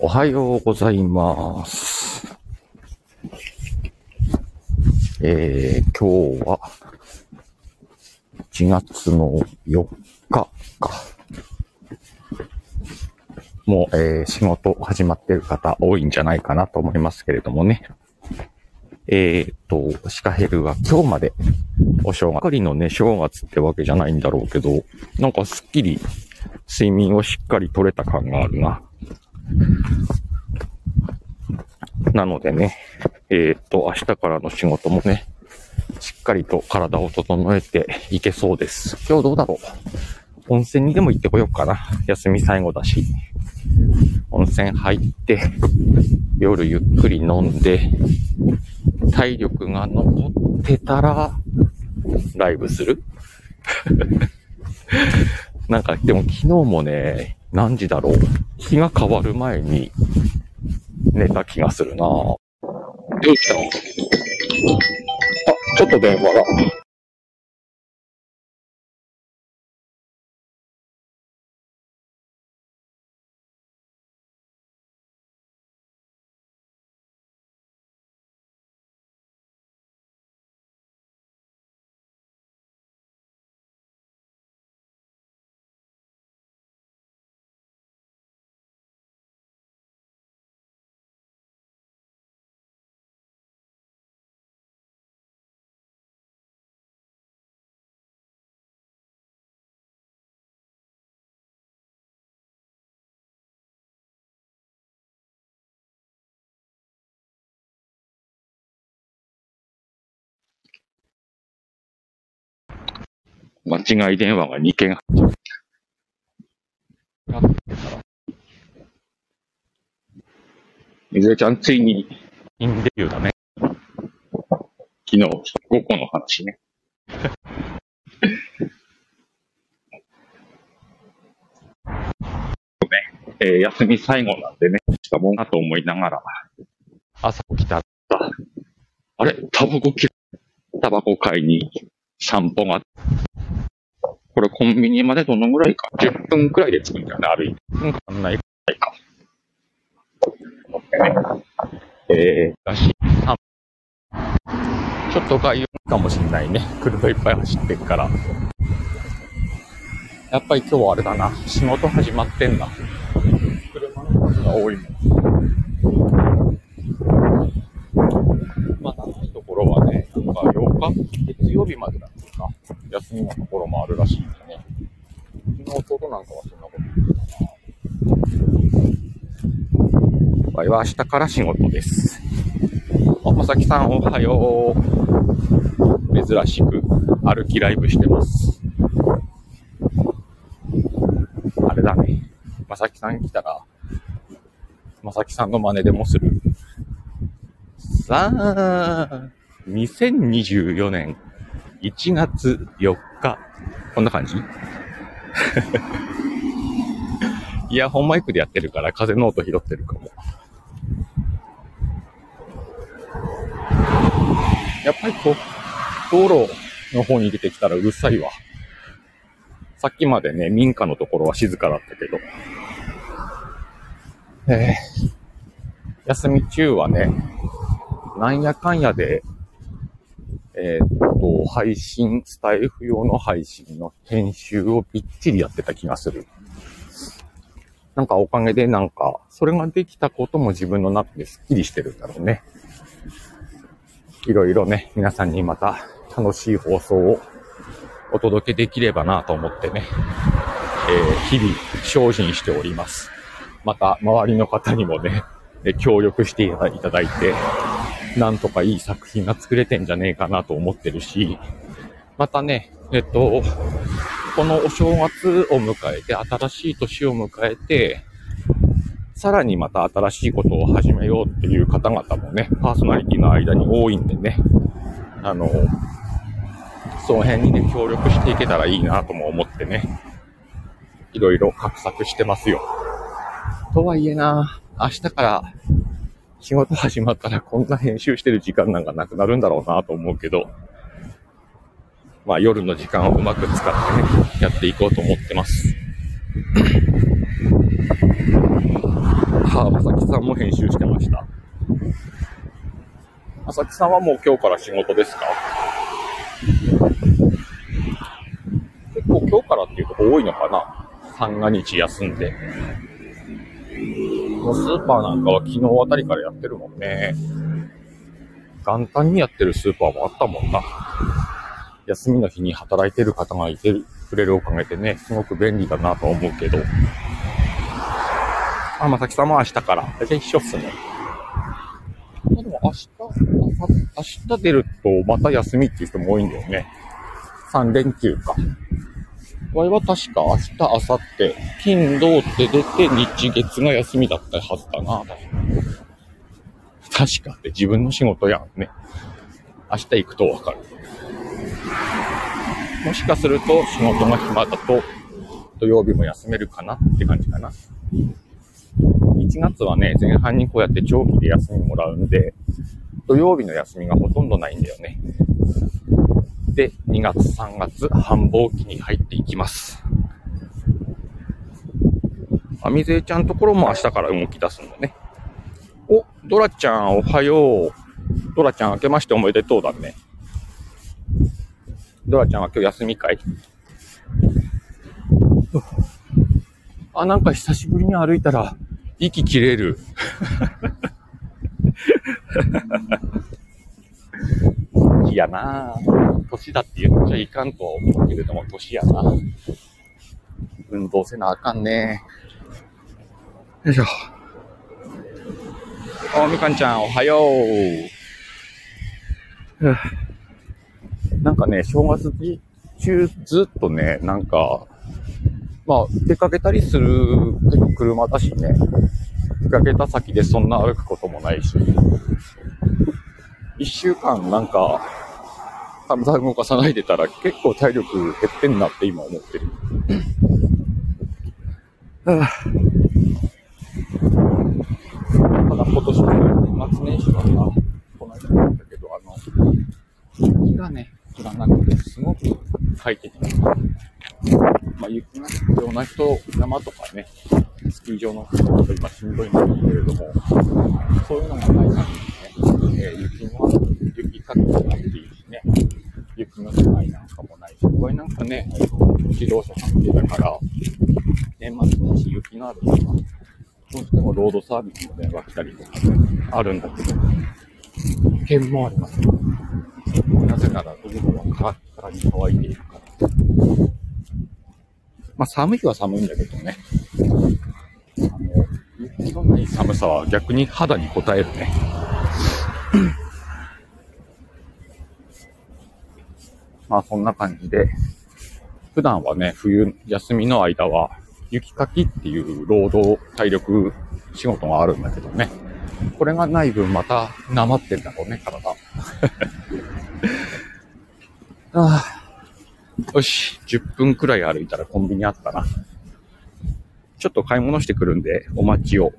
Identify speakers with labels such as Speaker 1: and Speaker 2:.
Speaker 1: おはようございます。えー、今日は1月の4日か。もう、えー、仕事始まってる方多いんじゃないかなと思いますけれどもね。えーと、シカヘルは今日までお正月。かりのね、正月ってわけじゃないんだろうけど、なんかすっきり睡眠をしっかり取れた感があるな。なのでね、えーっと、明日からの仕事もね、しっかりと体を整えていけそうです。今日どうだろう？温泉にでも行ってこようかな。休み最後だし。温泉入って、夜ゆっくり飲んで、体力が残ってたら、ライブする？なんか、でも昨日もね、何時だろう？日が変わる前に寝た気がするなぁどうした？あ、ちょっと電話が。間違い電話が2件入っちゃう。みずえちゃん、ついに、インデビューだね。昨日、5個の話ね。ね、えー休み最後なんでね、しかもなと思いながら、朝起きたら、あれタバコ切るタバコ買いに散歩がこれコンビニまでどのぐらいか ?10 分くらいで着くんだよね、歩いて。うん、かんないくらいか。えー、だし、あちょっと外遊かもしんないね。車いっぱい走ってるから。やっぱり今日はあれだな。仕事始まってんな。車の数が多いもん。まあ、長いところはね、なんか、月曜日までだったか？な。休みのところもあるらしいんでね。昨日弟なんかはそんなこと言ってたな。場合は明日から仕事です。あ、まさきさんおはよう。珍しく歩きライブしてます。あれだね。まさきさん来たら、まさきさんの真似でもする。さあ、2024年1月4日。こんな感じ？イヤホンマイクでやってるから風の音拾ってるかも。やっぱりこう、道路の方に出てきたらうるさいわ。さっきまでね、民家のところは静かだったけど。えー、休み中はね、なんやかんやで、えっと、配信、スタイフ用の配信の編集をびっちりやってた気がする。なんかおかげでなんか、それができたことも自分の中ですっきりしてるんだろうね。いろいろね、皆さんにまた楽しい放送をお届けできればなと思ってね、えー日々精進しております。また、周りの方にもね、協力していただいて、なんとかいい作品が作れてんじゃねえかなと思ってるし、またね、えっと、このお正月を迎えて、新しい年を迎えて、さらにまた新しいことを始めようっていう方々もね、パーソナリティの間に多いんでね、あの、その辺にね、協力していけたらいいなとも思ってね、いろいろ画策してますよ。とはいえな、明日から仕事始まったらこんな編集してる時間なんかなくなるんだろうなと思うけど、まあ夜の時間をうまく使ってね、やっていこうと思ってます。あ あ、まさきさんも編集してました。まさきさんはもう今日から仕事ですか？結構今日からっていうとこ多いのかな？三が日休んで。もうスーパーなんかは昨日あたりからやってるもんね。元旦にやってるスーパーもあったもんな。休みの日に働いてる方がいてくれるおかげでね、すごく便利だなと思うけど。あ、まさきさんも明日から。大体一緒っすね。までも明日、明日出るとまた休みっていう人も多いんだよね。3連休か。わいは確か明日、明後日、金、土って出て日月が休みだったはずだな。確かって自分の仕事やんね。明日行くとわかる。もしかすると仕事が暇だと土曜日も休めるかなって感じかな。1月はね、前半にこうやって長期で休みもらうんで、土曜日の休みがほとんどないんだよね。で、2月3月繁忙期に入っていきます。あみぜいちゃんところも明日から動き出すんだね。お、ドラちゃんおはよう。ドラちゃん明けましておめでとうだね。ドラちゃんは今日休みかい？あ、なんか久しぶりに歩いたら、息切れる。いやなぁ。年だって言っちゃいかんと思うけれども、年やな。運動せなあかんね。よいしょ。お、みかんちゃん、おはよう。なんかね、正月中ずっとね、なんか、まあ、出かけたりする、結構車だしね、出かけた先でそんな歩くこともないし、一週間なんか、体動かさないでたら結構体力減ってんなって今思ってる。はあ、ただ今年の年末年始はさ、この間も言ったけど、あの、雪がね、降らなくてすごく快適なまあ、雪が必要な人、山とかね、スキー場の人とか今しんどいんだけれども、そういうのがない限りね、えー、雪の、雪かきもないしね、雪の世界なんかもないし、これなんかね、自動車関係だから、年末年始雪のあるとか、どうしてもロードサービスの電話来たりとか、あるんだけど、危険もあります。なぜなら、どこはカラッカラに乾いているから。まあ、寒い日は寒いんだけどね。あの、雪のない寒さは逆に肌に応えるね。まあ、そんな感じで、普段はね、冬休みの間は、雪かきっていう労働体力仕事があるんだけどね。これがない分またなまってんだろうね、体。ああよし、10分くらい歩いたらコンビニあったな。ちょっと買い物してくるんで、お待ちを。